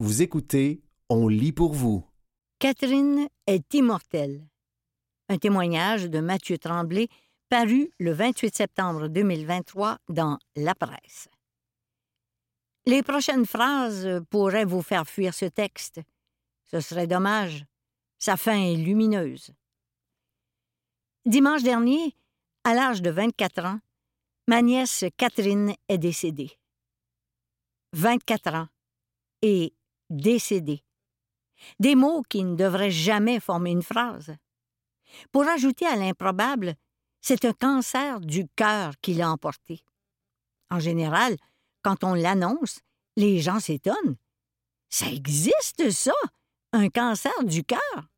Vous écoutez On lit pour vous. Catherine est immortelle. Un témoignage de Mathieu Tremblay paru le 28 septembre 2023 dans La Presse. Les prochaines phrases pourraient vous faire fuir ce texte. Ce serait dommage. Sa fin est lumineuse. Dimanche dernier, à l'âge de 24 ans, ma nièce Catherine est décédée. 24 ans et décédée. Des mots qui ne devraient jamais former une phrase. Pour ajouter à l'improbable, c'est un cancer du cœur qui l'a emporté. En général, quand on l'annonce, les gens s'étonnent. Ça existe, ça? Un cancer du cœur?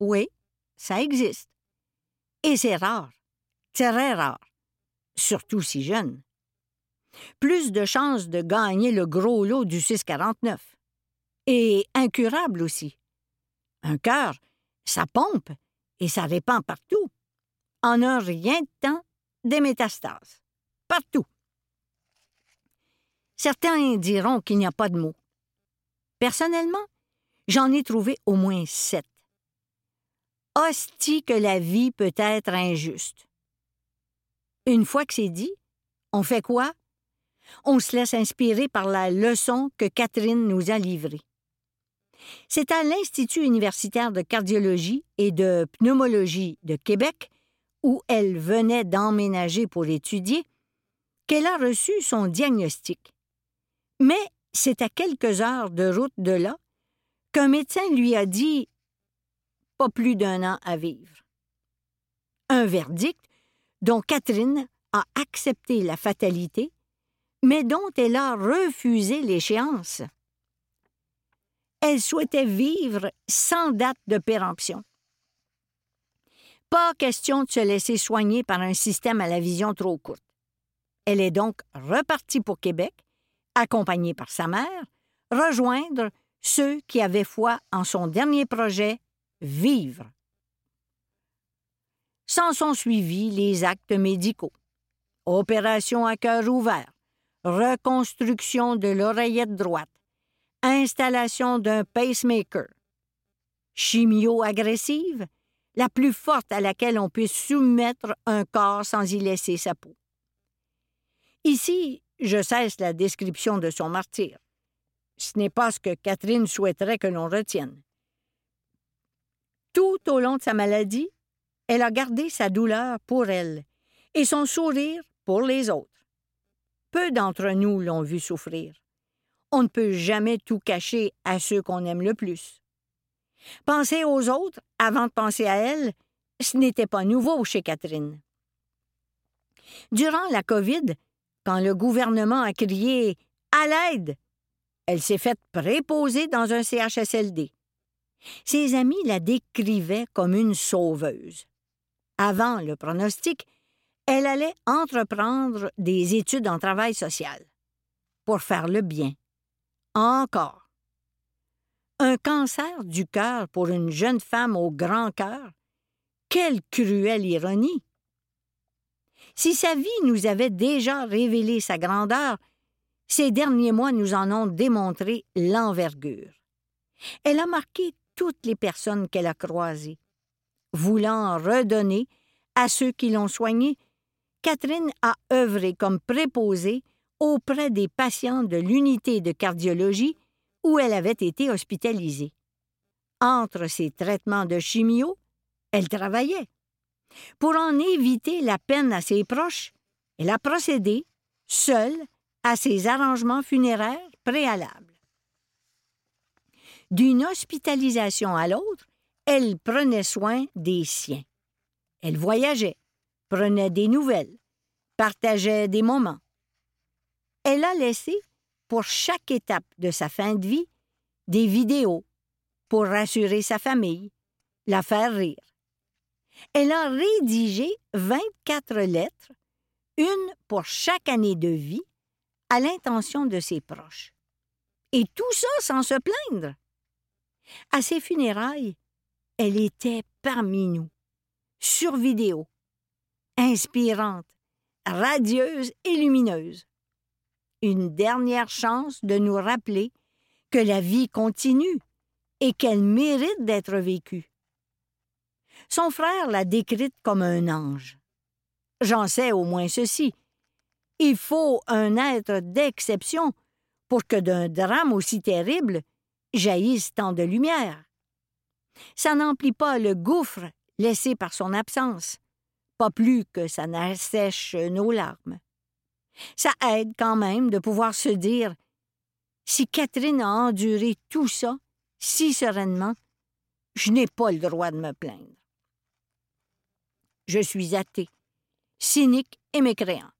Oui, ça existe. Et c'est rare, très rare, surtout si jeune. Plus de chances de gagner le gros lot du 649. Et incurable aussi. Un cœur, ça pompe et ça répand partout. En un rien de temps, des métastases. Partout. Certains diront qu'il n'y a pas de mots. Personnellement, j'en ai trouvé au moins sept. Hostie que la vie peut être injuste. Une fois que c'est dit, on fait quoi? On se laisse inspirer par la leçon que Catherine nous a livrée. C'est à l'Institut universitaire de cardiologie et de pneumologie de Québec, où elle venait d'emménager pour étudier, qu'elle a reçu son diagnostic. Mais c'est à quelques heures de route de là qu'un médecin lui a dit pas plus d'un an à vivre. Un verdict dont Catherine a accepté la fatalité, mais dont elle a refusé l'échéance. Elle souhaitait vivre sans date de péremption. Pas question de se laisser soigner par un système à la vision trop courte. Elle est donc repartie pour Québec accompagnée par sa mère, rejoindre ceux qui avaient foi en son dernier projet, vivre. S'en sont suivis les actes médicaux. Opération à cœur ouvert, reconstruction de l'oreillette droite, installation d'un pacemaker, chimio agressive, la plus forte à laquelle on puisse soumettre un corps sans y laisser sa peau. Ici, je cesse la description de son martyr. Ce n'est pas ce que Catherine souhaiterait que l'on retienne. Tout au long de sa maladie, elle a gardé sa douleur pour elle et son sourire pour les autres. Peu d'entre nous l'ont vu souffrir. On ne peut jamais tout cacher à ceux qu'on aime le plus. Penser aux autres avant de penser à elle, ce n'était pas nouveau chez Catherine. Durant la COVID, quand le gouvernement a crié À l'aide elle s'est faite préposer dans un CHSLD. Ses amis la décrivaient comme une sauveuse. Avant le pronostic, elle allait entreprendre des études en travail social pour faire le bien. Encore. Un cancer du cœur pour une jeune femme au grand cœur? Quelle cruelle ironie! Si sa vie nous avait déjà révélé sa grandeur, ces derniers mois nous en ont démontré l'envergure. Elle a marqué toutes les personnes qu'elle a croisées. Voulant redonner à ceux qui l'ont soignée, Catherine a œuvré comme préposée auprès des patients de l'unité de cardiologie où elle avait été hospitalisée. Entre ses traitements de chimio, elle travaillait. Pour en éviter la peine à ses proches, elle a procédé, seule, à ses arrangements funéraires préalables. D'une hospitalisation à l'autre, elle prenait soin des siens. Elle voyageait, prenait des nouvelles, partageait des moments. Elle a laissé, pour chaque étape de sa fin de vie, des vidéos pour rassurer sa famille, la faire rire. Elle a rédigé 24 lettres, une pour chaque année de vie, à l'intention de ses proches. Et tout ça sans se plaindre. À ses funérailles, elle était parmi nous, sur vidéo, inspirante, radieuse et lumineuse. Une dernière chance de nous rappeler que la vie continue et qu'elle mérite d'être vécue. Son frère l'a décrite comme un ange. J'en sais au moins ceci. Il faut un être d'exception pour que d'un drame aussi terrible jaillisse tant de lumière. Ça n'emplit pas le gouffre laissé par son absence, pas plus que ça n'assèche nos larmes. Ça aide quand même de pouvoir se dire si Catherine a enduré tout ça si sereinement, je n'ai pas le droit de me plaindre. Je suis athée, cynique et mécréant.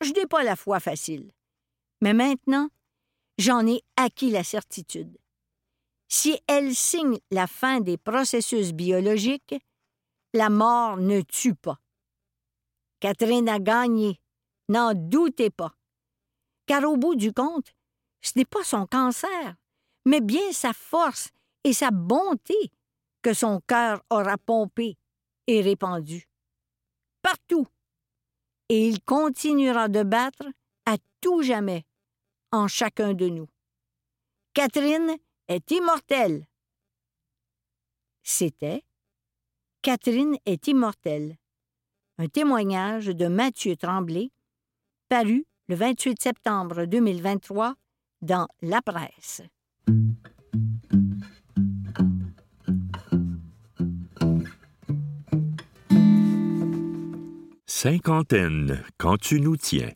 Je n'ai pas la foi facile. Mais maintenant, j'en ai acquis la certitude. Si elle signe la fin des processus biologiques, la mort ne tue pas. Catherine a gagné, n'en doutez pas. Car au bout du compte, ce n'est pas son cancer, mais bien sa force et sa bonté que son cœur aura pompé et répandu. Partout. Et il continuera de battre à tout jamais en chacun de nous. Catherine est immortelle. C'était Catherine est immortelle. Un témoignage de Mathieu Tremblay, paru le 28 septembre 2023 dans La Presse. Cinquantaine, quand tu nous tiens.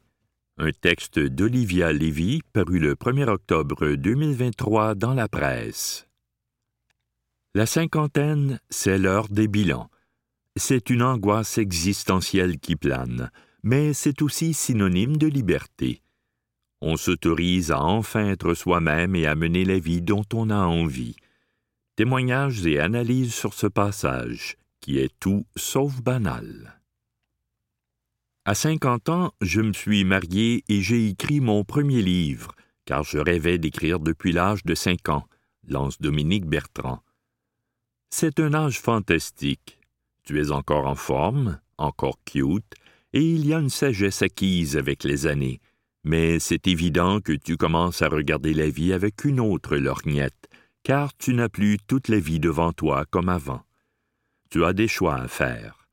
Un texte d'Olivia Lévy paru le 1er octobre 2023 dans la presse. La cinquantaine, c'est l'heure des bilans. C'est une angoisse existentielle qui plane, mais c'est aussi synonyme de liberté. On s'autorise à enfin être soi-même et à mener la vie dont on a envie. Témoignages et analyses sur ce passage, qui est tout sauf banal. À cinquante ans, je me suis marié et j'ai écrit mon premier livre, car je rêvais d'écrire depuis l'âge de cinq ans, lance Dominique Bertrand. C'est un âge fantastique. Tu es encore en forme, encore cute, et il y a une sagesse acquise avec les années, mais c'est évident que tu commences à regarder la vie avec une autre lorgnette, car tu n'as plus toute la vie devant toi comme avant. Tu as des choix à faire.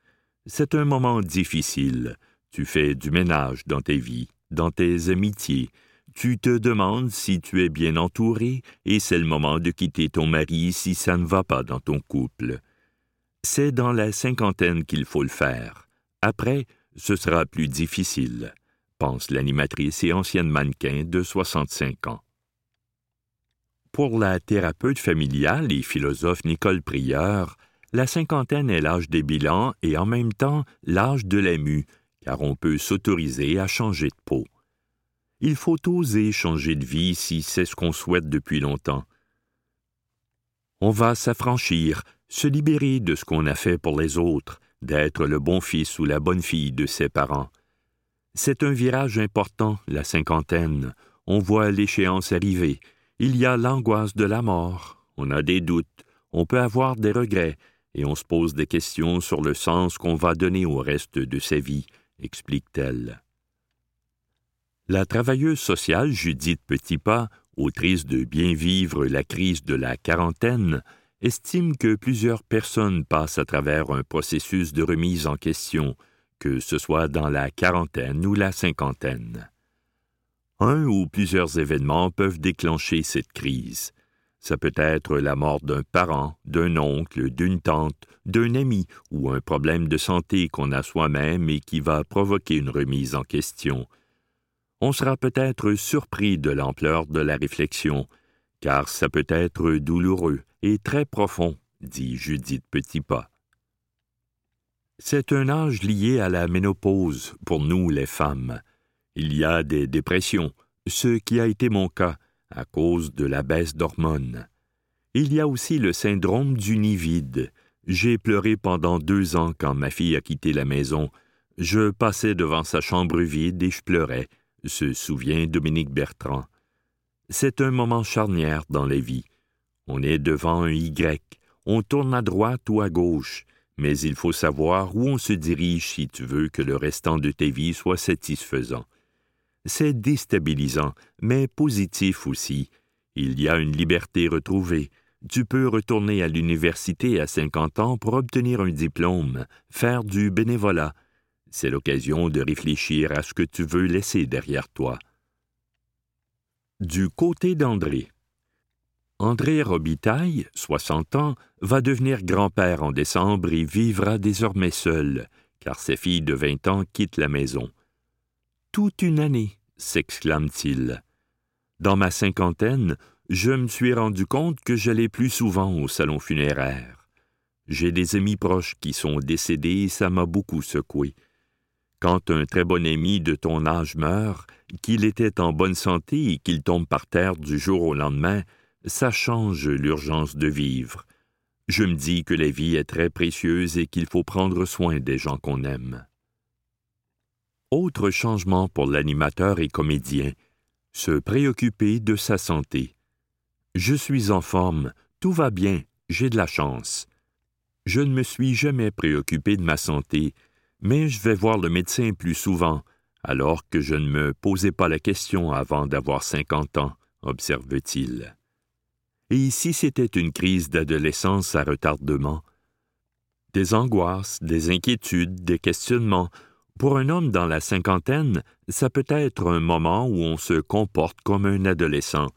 C'est un moment difficile. Tu fais du ménage dans tes vies, dans tes amitiés. Tu te demandes si tu es bien entouré, et c'est le moment de quitter ton mari si ça ne va pas dans ton couple. C'est dans la cinquantaine qu'il faut le faire. Après, ce sera plus difficile pense l'animatrice et ancienne mannequin de 65 ans. Pour la thérapeute familiale et philosophe Nicole Prieur, la cinquantaine est l'âge des bilans et en même temps l'âge de l'ému, car on peut s'autoriser à changer de peau. Il faut oser changer de vie si c'est ce qu'on souhaite depuis longtemps. On va s'affranchir, se libérer de ce qu'on a fait pour les autres, d'être le bon fils ou la bonne fille de ses parents. C'est un virage important, la cinquantaine. On voit l'échéance arriver. Il y a l'angoisse de la mort. On a des doutes. On peut avoir des regrets. Et on se pose des questions sur le sens qu'on va donner au reste de sa vie, explique-t-elle. La travailleuse sociale Judith Petitpas, autrice de Bien vivre la crise de la quarantaine, estime que plusieurs personnes passent à travers un processus de remise en question, que ce soit dans la quarantaine ou la cinquantaine. Un ou plusieurs événements peuvent déclencher cette crise. Ça peut être la mort d'un parent, d'un oncle, d'une tante, d'un ami ou un problème de santé qu'on a soi-même et qui va provoquer une remise en question. On sera peut-être surpris de l'ampleur de la réflexion, car ça peut être douloureux et très profond, dit Judith Petitpas. C'est un âge lié à la ménopause pour nous les femmes. Il y a des dépressions, ce qui a été mon cas à cause de la baisse d'hormones. Il y a aussi le syndrome du nid vide. J'ai pleuré pendant deux ans quand ma fille a quitté la maison. Je passais devant sa chambre vide et je pleurais, se souvient Dominique Bertrand. C'est un moment charnière dans la vie. On est devant un Y, on tourne à droite ou à gauche, mais il faut savoir où on se dirige si tu veux que le restant de tes vies soit satisfaisant. C'est déstabilisant, mais positif aussi. Il y a une liberté retrouvée. Tu peux retourner à l'université à 50 ans pour obtenir un diplôme, faire du bénévolat. C'est l'occasion de réfléchir à ce que tu veux laisser derrière toi. Du côté d'André. André Robitaille, 60 ans, va devenir grand-père en décembre et vivra désormais seul, car ses filles de 20 ans quittent la maison. Toute une année, s'exclame-t-il. Dans ma cinquantaine, je me suis rendu compte que j'allais plus souvent au salon funéraire. J'ai des amis proches qui sont décédés et ça m'a beaucoup secoué. Quand un très bon ami de ton âge meurt, qu'il était en bonne santé et qu'il tombe par terre du jour au lendemain, ça change l'urgence de vivre. Je me dis que la vie est très précieuse et qu'il faut prendre soin des gens qu'on aime. Autre changement pour l'animateur et comédien, se préoccuper de sa santé. Je suis en forme, tout va bien, j'ai de la chance. Je ne me suis jamais préoccupé de ma santé, mais je vais voir le médecin plus souvent, alors que je ne me posais pas la question avant d'avoir cinquante ans, observe-t-il. Et si c'était une crise d'adolescence à retardement? Des angoisses, des inquiétudes, des questionnements. Pour un homme dans la cinquantaine, ça peut être un moment où on se comporte comme un adolescent.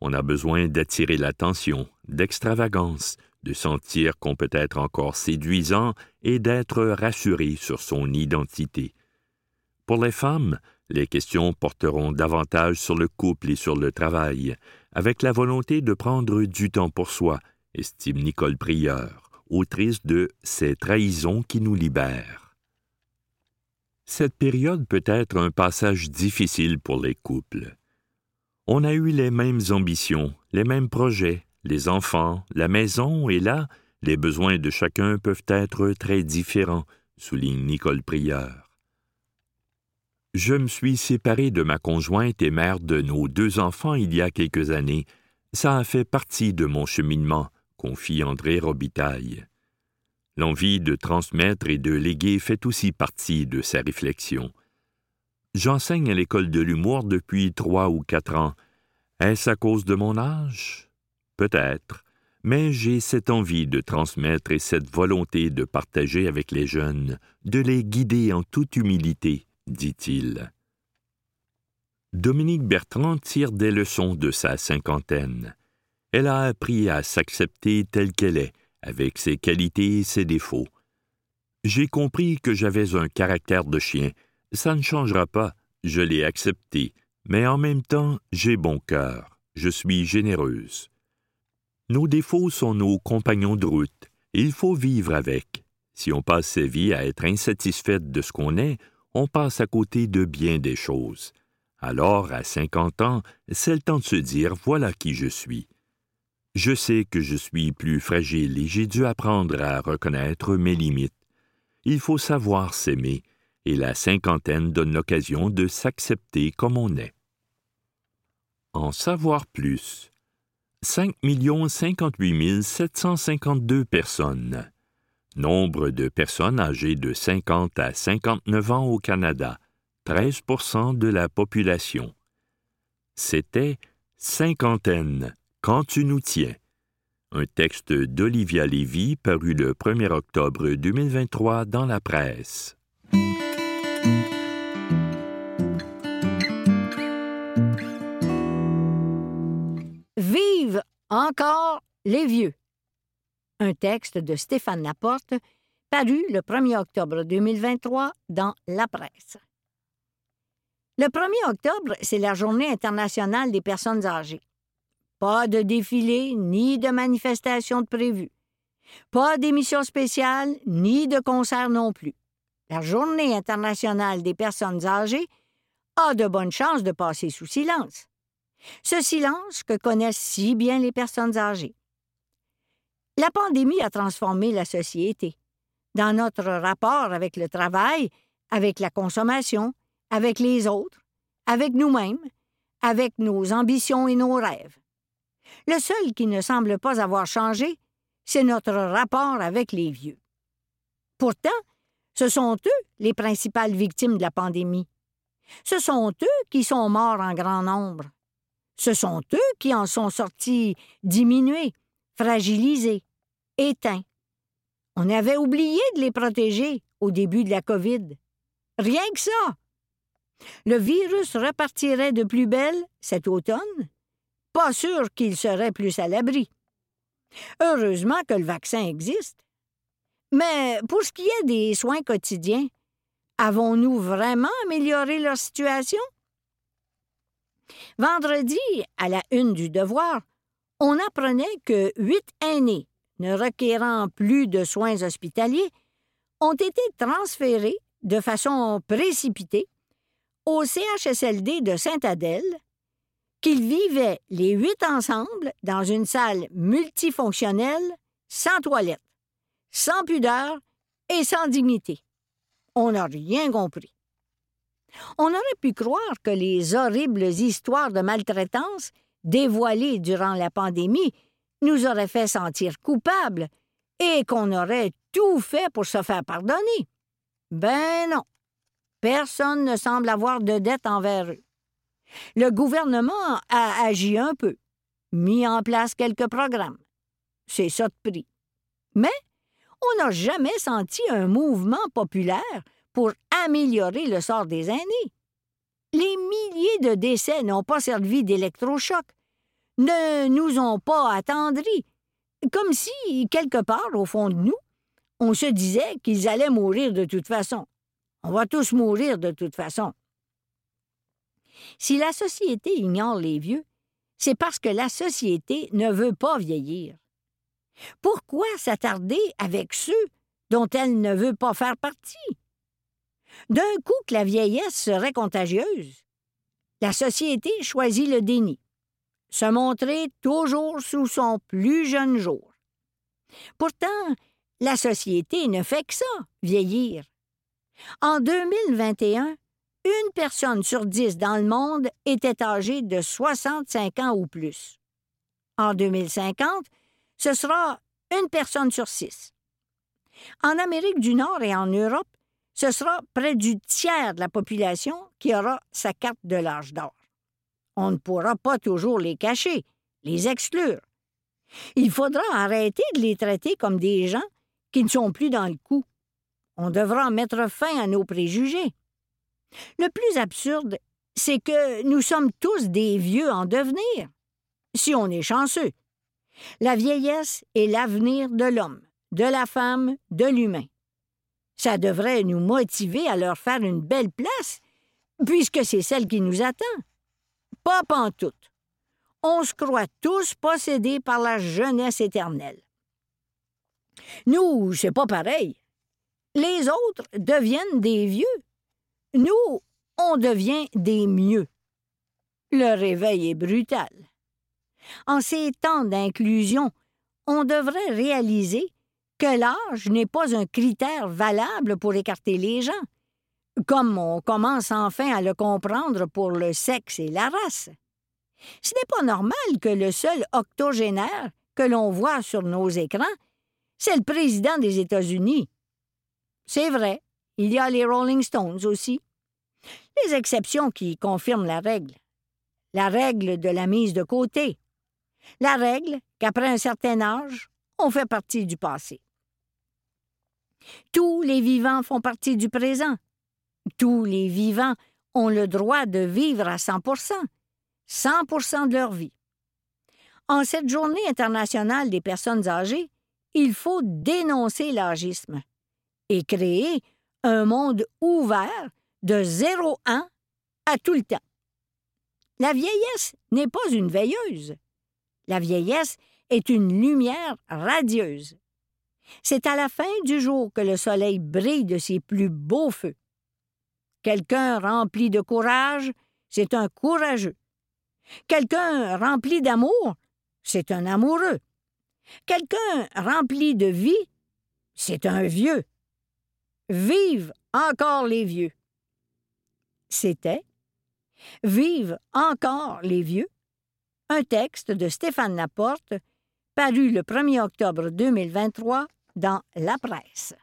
On a besoin d'attirer l'attention, d'extravagance, de sentir qu'on peut être encore séduisant et d'être rassuré sur son identité. Pour les femmes, les questions porteront davantage sur le couple et sur le travail, avec la volonté de prendre du temps pour soi, estime Nicole Prieur, autrice de Ces trahisons qui nous libèrent. Cette période peut être un passage difficile pour les couples. On a eu les mêmes ambitions, les mêmes projets, les enfants, la maison, et là, les besoins de chacun peuvent être très différents, souligne Nicole Prieur. Je me suis séparé de ma conjointe et mère de nos deux enfants il y a quelques années. Ça a fait partie de mon cheminement, confie André Robitaille. L'envie de transmettre et de léguer fait aussi partie de sa réflexion. J'enseigne à l'école de l'humour depuis trois ou quatre ans. Est-ce à cause de mon âge? Peut-être, mais j'ai cette envie de transmettre et cette volonté de partager avec les jeunes, de les guider en toute humilité, dit-il. Dominique Bertrand tire des leçons de sa cinquantaine. Elle a appris à s'accepter telle qu'elle est, avec ses qualités et ses défauts. J'ai compris que j'avais un caractère de chien. Ça ne changera pas, je l'ai accepté, mais en même temps, j'ai bon cœur, je suis généreuse. Nos défauts sont nos compagnons de route, il faut vivre avec. Si on passe sa vie à être insatisfaite de ce qu'on est, on passe à côté de bien des choses. Alors, à cinquante ans, c'est le temps de se dire voilà qui je suis. Je sais que je suis plus fragile et j'ai dû apprendre à reconnaître mes limites. Il faut savoir s'aimer, et la cinquantaine donne l'occasion de s'accepter comme on est. En savoir plus. 5 58 752 personnes. Nombre de personnes âgées de 50 à 59 ans au Canada, 13% de la population. C'était Cinquantaine, quand tu nous tiens. Un texte d'Olivia Lévy paru le 1er octobre 2023 dans la presse. Vive encore les vieux un texte de Stéphane Laporte, paru le 1er octobre 2023 dans La Presse. Le 1er octobre, c'est la Journée internationale des personnes âgées. Pas de défilé ni de manifestation de prévu. Pas d'émission spéciale ni de concert non plus. La Journée internationale des personnes âgées a de bonnes chances de passer sous silence. Ce silence que connaissent si bien les personnes âgées. La pandémie a transformé la société. Dans notre rapport avec le travail, avec la consommation, avec les autres, avec nous-mêmes, avec nos ambitions et nos rêves. Le seul qui ne semble pas avoir changé, c'est notre rapport avec les vieux. Pourtant, ce sont eux les principales victimes de la pandémie. Ce sont eux qui sont morts en grand nombre. Ce sont eux qui en sont sortis diminués, fragilisés, éteints. On avait oublié de les protéger au début de la COVID. Rien que ça. Le virus repartirait de plus belle cet automne. Pas sûr qu'il serait plus à l'abri. Heureusement que le vaccin existe. Mais pour ce qui est des soins quotidiens, avons-nous vraiment amélioré leur situation? Vendredi, à la une du devoir, on apprenait que huit aînés ne requérant plus de soins hospitaliers ont été transférés de façon précipitée au CHSLD de Sainte-Adèle, qu'ils vivaient les huit ensemble dans une salle multifonctionnelle, sans toilette, sans pudeur et sans dignité. On n'a rien compris. On aurait pu croire que les horribles histoires de maltraitance dévoilées durant la pandémie nous auraient fait sentir coupables et qu'on aurait tout fait pour se faire pardonner. Ben non. Personne ne semble avoir de dette envers eux. Le gouvernement a agi un peu, mis en place quelques programmes. C'est ça de prix. Mais on n'a jamais senti un mouvement populaire pour améliorer le sort des aînés. Les milliers de décès n'ont pas servi d'électrochoc, ne nous ont pas attendris, comme si, quelque part au fond de nous, on se disait qu'ils allaient mourir de toute façon. On va tous mourir de toute façon. Si la société ignore les vieux, c'est parce que la société ne veut pas vieillir. Pourquoi s'attarder avec ceux dont elle ne veut pas faire partie? D'un coup que la vieillesse serait contagieuse, la société choisit le déni, se montrer toujours sous son plus jeune jour. Pourtant, la société ne fait que ça, vieillir. En 2021, une personne sur dix dans le monde était âgée de 65 ans ou plus. En 2050, ce sera une personne sur six. En Amérique du Nord et en Europe, ce sera près du tiers de la population qui aura sa carte de l'âge d'or. On ne pourra pas toujours les cacher, les exclure. Il faudra arrêter de les traiter comme des gens qui ne sont plus dans le coup. On devra mettre fin à nos préjugés. Le plus absurde, c'est que nous sommes tous des vieux en devenir, si on est chanceux. La vieillesse est l'avenir de l'homme, de la femme, de l'humain. Ça devrait nous motiver à leur faire une belle place, puisque c'est celle qui nous attend. Pas pantoute. On se croit tous possédés par la jeunesse éternelle. Nous, c'est pas pareil. Les autres deviennent des vieux. Nous, on devient des mieux. Le réveil est brutal. En ces temps d'inclusion, on devrait réaliser que l'âge n'est pas un critère valable pour écarter les gens, comme on commence enfin à le comprendre pour le sexe et la race. Ce n'est pas normal que le seul octogénaire que l'on voit sur nos écrans c'est le président des États-Unis. C'est vrai, il y a les Rolling Stones aussi. Les exceptions qui confirment la règle. La règle de la mise de côté. La règle qu'après un certain âge, on fait partie du passé. Tous les vivants font partie du présent. Tous les vivants ont le droit de vivre à 100% 100 de leur vie. En cette journée internationale des personnes âgées, il faut dénoncer l'âgisme et créer un monde ouvert de zéro an à tout le temps. La vieillesse n'est pas une veilleuse. La vieillesse est une lumière radieuse. C'est à la fin du jour que le soleil brille de ses plus beaux feux. Quelqu'un rempli de courage, c'est un courageux. Quelqu'un rempli d'amour, c'est un amoureux. Quelqu'un rempli de vie, c'est un vieux. Vive encore les vieux. C'était Vive encore les vieux, un texte de Stéphane Laporte, paru le 1er octobre 2023 dans La Presse.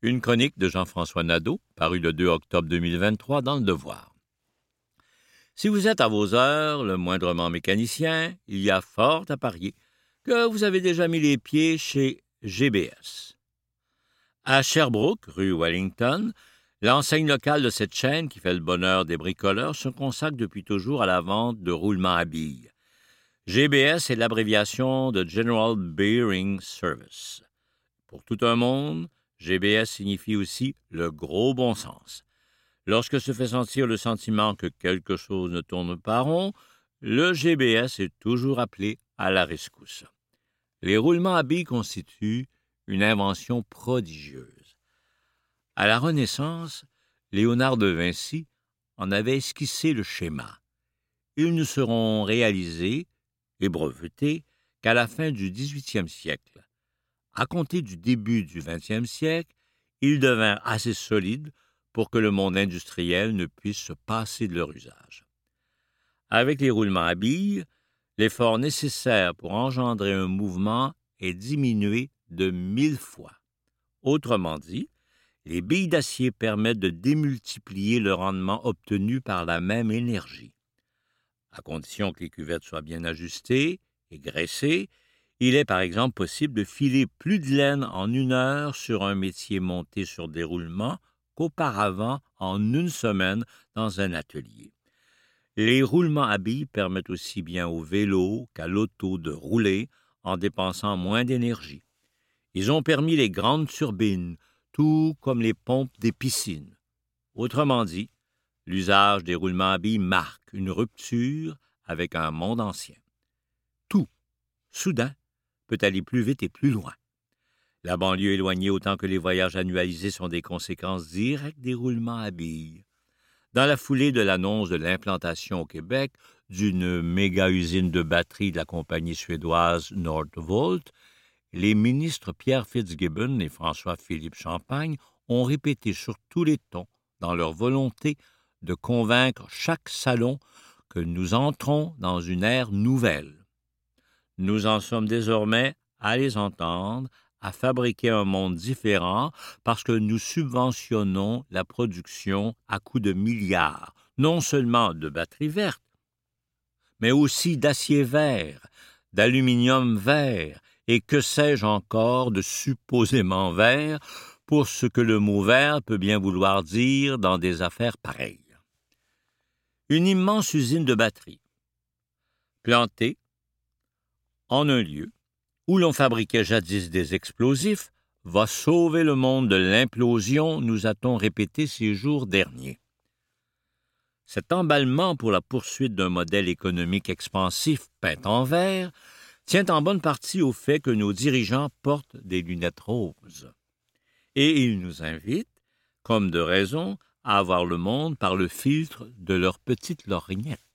Une chronique de Jean-François Nadeau, parue le 2 octobre 2023 dans Le Devoir. Si vous êtes à vos heures, le moindrement mécanicien, il y a fort à parier que vous avez déjà mis les pieds chez GBS. À Sherbrooke, rue Wellington, l'enseigne locale de cette chaîne qui fait le bonheur des bricoleurs se consacre depuis toujours à la vente de roulements à billes. GBS est l'abréviation de General Bearing Service. Pour tout un monde, GBS signifie aussi le gros bon sens. Lorsque se fait sentir le sentiment que quelque chose ne tourne pas rond, le GBS est toujours appelé à la rescousse. Les roulements à billes constituent une invention prodigieuse. À la Renaissance, Léonard de Vinci en avait esquissé le schéma. Ils ne seront réalisés et brevetés qu'à la fin du XVIIIe siècle. À compter du début du XXe siècle, ils devinrent assez solides pour que le monde industriel ne puisse se passer de leur usage. Avec les roulements à billes, l'effort nécessaire pour engendrer un mouvement est diminué de mille fois. Autrement dit, les billes d'acier permettent de démultiplier le rendement obtenu par la même énergie. À condition que les cuvettes soient bien ajustées et graissées, il est par exemple possible de filer plus de laine en une heure sur un métier monté sur déroulement qu'auparavant en une semaine dans un atelier. Les roulements à billes permettent aussi bien au vélo qu'à l'auto de rouler en dépensant moins d'énergie. Ils ont permis les grandes turbines, tout comme les pompes des piscines. Autrement dit, l'usage des roulements à billes marque une rupture avec un monde ancien. Tout, soudain, peut aller plus vite et plus loin. La banlieue éloignée autant que les voyages annualisés sont des conséquences directes des roulements à billes. Dans la foulée de l'annonce de l'implantation au Québec d'une méga-usine de batterie de la compagnie suédoise Nordvolt, les ministres Pierre Fitzgibbon et François-Philippe Champagne ont répété sur tous les tons, dans leur volonté de convaincre chaque salon que nous entrons dans une ère nouvelle. Nous en sommes désormais à les entendre, à fabriquer un monde différent parce que nous subventionnons la production à coût de milliards, non seulement de batteries vertes, mais aussi d'acier vert, d'aluminium vert et que sais-je encore de supposément vert pour ce que le mot vert peut bien vouloir dire dans des affaires pareilles. Une immense usine de batteries, plantée en un lieu où l'on fabriquait jadis des explosifs, va sauver le monde de l'implosion, nous a-t-on répété ces jours derniers. Cet emballement pour la poursuite d'un modèle économique expansif peint en vert tient en bonne partie au fait que nos dirigeants portent des lunettes roses. Et ils nous invitent, comme de raison, à voir le monde par le filtre de leur petite lorgnette.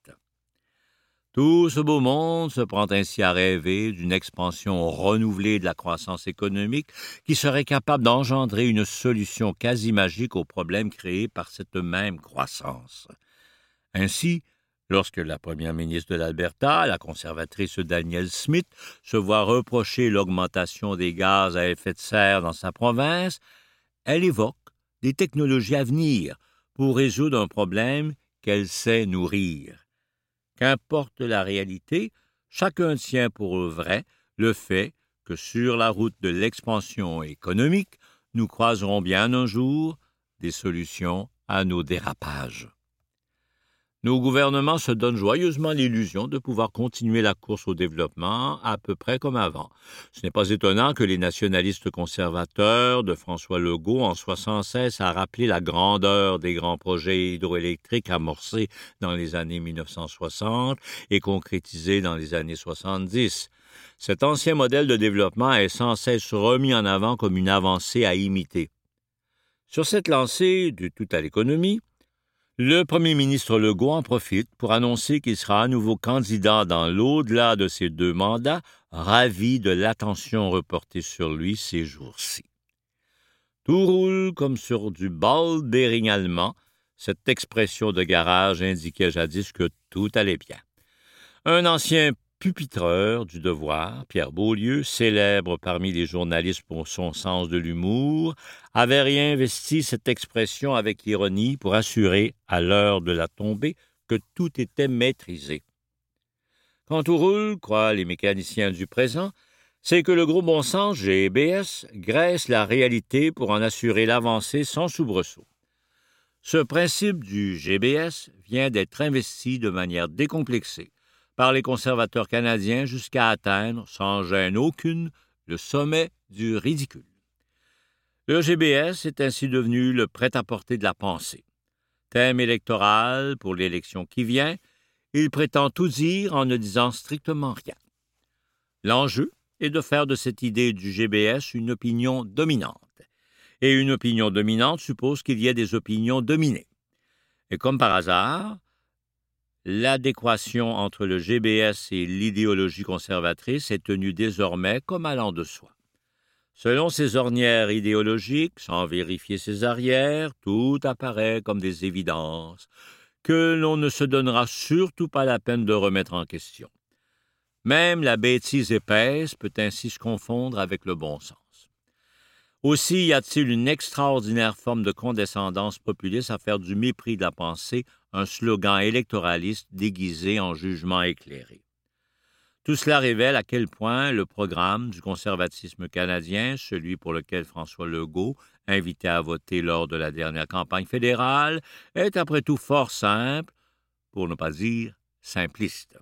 Tout ce beau monde se prend ainsi à rêver d'une expansion renouvelée de la croissance économique qui serait capable d'engendrer une solution quasi magique aux problèmes créés par cette même croissance. Ainsi, lorsque la première ministre de l'Alberta, la conservatrice Danielle Smith, se voit reprocher l'augmentation des gaz à effet de serre dans sa province, elle évoque des technologies à venir pour résoudre un problème qu'elle sait nourrir. Qu'importe la réalité, chacun tient pour vrai le fait que sur la route de l'expansion économique, nous croiserons bien un jour des solutions à nos dérapages. Nos gouvernements se donnent joyeusement l'illusion de pouvoir continuer la course au développement à peu près comme avant. Ce n'est pas étonnant que les nationalistes conservateurs de François Legault en 76 a rappelé la grandeur des grands projets hydroélectriques amorcés dans les années 1960 et concrétisés dans les années 70. Cet ancien modèle de développement est sans cesse remis en avant comme une avancée à imiter. Sur cette lancée du tout à l'économie, le premier ministre Legault en profite pour annoncer qu'il sera à nouveau candidat dans l'au-delà de ses deux mandats, ravi de l'attention reportée sur lui ces jours-ci. Tout roule comme sur du ball allemand. Cette expression de garage indiquait jadis que tout allait bien. Un ancien pupitreur du devoir, Pierre Beaulieu, célèbre parmi les journalistes pour son sens de l'humour, avait réinvesti cette expression avec ironie pour assurer, à l'heure de la tombée, que tout était maîtrisé. Quand tout roule, croient les mécaniciens du présent, c'est que le gros bon sens GBS graisse la réalité pour en assurer l'avancée sans soubresaut. Ce principe du GBS vient d'être investi de manière décomplexée par les conservateurs canadiens jusqu'à atteindre, sans gêne aucune, le sommet du ridicule. Le GBS est ainsi devenu le prêt-à-porter de la pensée. Thème électoral pour l'élection qui vient, il prétend tout dire en ne disant strictement rien. L'enjeu est de faire de cette idée du GBS une opinion dominante. Et une opinion dominante suppose qu'il y ait des opinions dominées. Et comme par hasard, l'adéquation entre le GBS et l'idéologie conservatrice est tenue désormais comme allant de soi. Selon ces ornières idéologiques, sans vérifier ses arrières, tout apparaît comme des évidences, que l'on ne se donnera surtout pas la peine de remettre en question. Même la bêtise épaisse peut ainsi se confondre avec le bon sens. Aussi y a-t-il une extraordinaire forme de condescendance populiste à faire du mépris de la pensée un slogan électoraliste déguisé en jugement éclairé? Tout cela révèle à quel point le programme du conservatisme canadien, celui pour lequel François Legault invité à voter lors de la dernière campagne fédérale, est après tout fort simple, pour ne pas dire simpliste.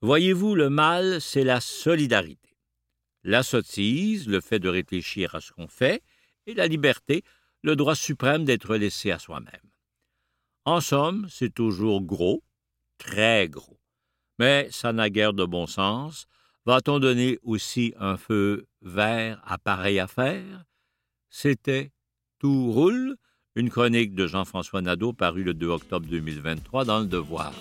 Voyez-vous, le mal, c'est la solidarité. La sottise, le fait de réfléchir à ce qu'on fait, et la liberté, le droit suprême d'être laissé à soi-même. En somme, c'est toujours gros, très gros. Mais ça n'a guère de bon sens. Va-t-on donner aussi un feu vert à pareille affaire? C'était Tout roule, une chronique de Jean-François Nadeau parue le 2 octobre 2023 dans Le Devoir.